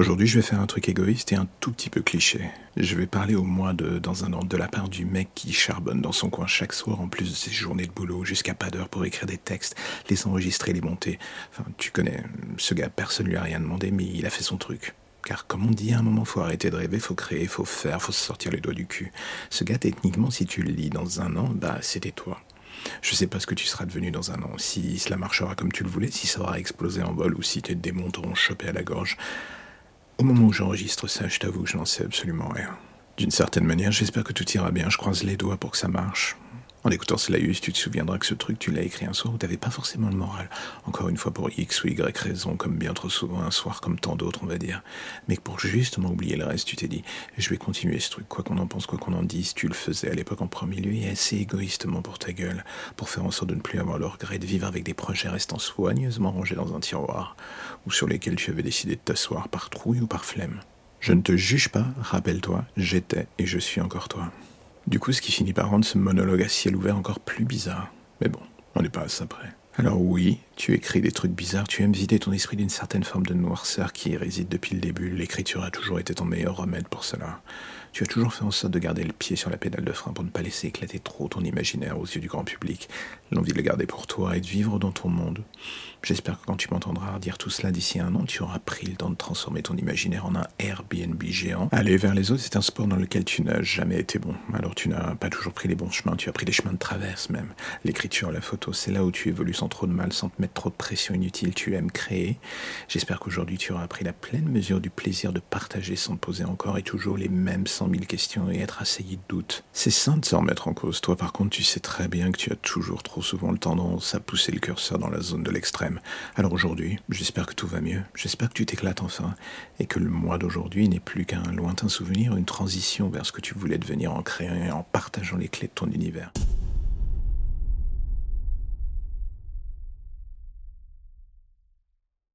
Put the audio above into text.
Aujourd'hui, je vais faire un truc égoïste et un tout petit peu cliché. Je vais parler au moins de dans un an de la part du mec qui charbonne dans son coin chaque soir en plus de ses journées de boulot jusqu'à pas d'heure pour écrire des textes, les enregistrer, les monter. Enfin, tu connais, ce gars, personne lui a rien demandé, mais il a fait son truc. Car comme on dit, à un moment, faut arrêter de rêver, faut créer, faut faire, faut se sortir les doigts du cul. Ce gars, techniquement, si tu le lis dans un an, bah c'était toi. Je sais pas ce que tu seras devenu dans un an, si cela marchera comme tu le voulais, si ça aura explosé en vol ou si tes démons t'auront chopé à la gorge. Au moment où j'enregistre ça, je t'avoue je n'en sais absolument rien. D'une certaine manière, j'espère que tout ira bien, je croise les doigts pour que ça marche. En écoutant Slayus, tu te souviendras que ce truc, tu l'as écrit un soir où t'avais pas forcément le moral. Encore une fois pour X ou Y raison, comme bien trop souvent, un soir comme tant d'autres, on va dire. Mais pour justement oublier le reste, tu t'es dit, je vais continuer ce truc, quoi qu'on en pense, quoi qu'on en dise, tu le faisais à l'époque en premier lieu et assez égoïstement pour ta gueule, pour faire en sorte de ne plus avoir le regret de vivre avec des projets restant soigneusement rangés dans un tiroir, ou sur lesquels tu avais décidé de t'asseoir par trouille ou par flemme. Je ne te juge pas, rappelle-toi, j'étais et je suis encore toi. Du coup, ce qui finit par rendre ce monologue à ciel ouvert encore plus bizarre. Mais bon, on n'est pas à ça près. Alors oui, tu écris des trucs bizarres, tu aimes vider ton esprit d'une certaine forme de noirceur qui y réside depuis le début. L'écriture a toujours été ton meilleur remède pour cela. Tu as toujours fait en sorte de garder le pied sur la pédale de frein pour ne pas laisser éclater trop ton imaginaire aux yeux du grand public, l'envie de le garder pour toi et de vivre dans ton monde. J'espère que quand tu m'entendras dire tout cela d'ici un an, tu auras pris le temps de transformer ton imaginaire en un Airbnb géant. Aller vers les autres, c'est un sport dans lequel tu n'as jamais été bon. Alors tu n'as pas toujours pris les bons chemins, tu as pris des chemins de traverse même. L'écriture, la photo, c'est là où tu évolues sans trop de mal, sans te mettre trop de pression inutile, tu aimes créer. J'espère qu'aujourd'hui tu auras pris la pleine mesure du plaisir de partager sans te poser encore et toujours les mêmes cent mille questions et être assailli de doutes. C'est sain de se remettre en cause. Toi par contre, tu sais très bien que tu as toujours trop souvent le tendance à pousser le curseur dans la zone de l'extrême. Alors aujourd'hui, j'espère que tout va mieux, j'espère que tu t'éclates enfin, et que le mois d'aujourd'hui n'est plus qu'un lointain souvenir, une transition vers ce que tu voulais devenir en créant et en partageant les clés de ton univers.